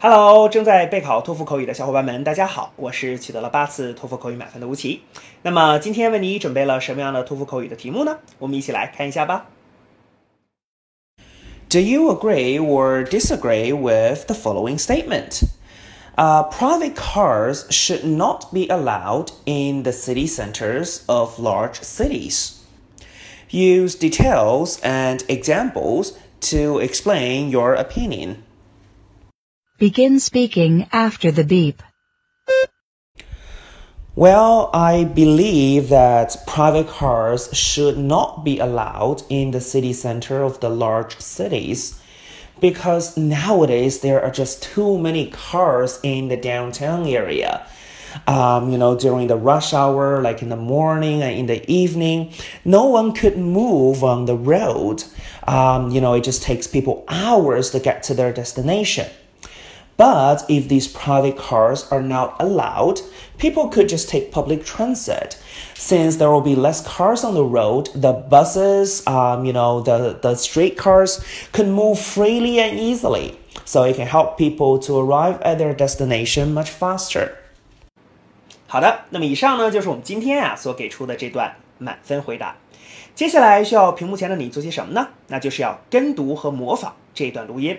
Hello，正在备考托福口语的小伙伴们，大家好，我是取得了八次托福口语满分的吴奇。那么今天为你准备了什么样的托福口语的题目呢？我们一起来看一下吧。Do you agree or disagree with the following statement? Uh, private cars should not be allowed in the city centers of large cities. Use details and examples to explain your opinion. Begin speaking after the beep. Well, I believe that private cars should not be allowed in the city center of the large cities because nowadays there are just too many cars in the downtown area. Um, you know, during the rush hour, like in the morning and in the evening, no one could move on the road. Um, you know, it just takes people hours to get to their destination. But if these private cars are not allowed, people could just take public transit. Since there will be less cars on the road, the buses, um, you know, the, the streetcars could move freely and easily. So it can help people to arrive at their destination much faster. 好的，那么以上呢就是我们今天啊所给出的这段满分回答。接下来需要屏幕前的你做些什么呢？那就是要跟读和模仿这段录音。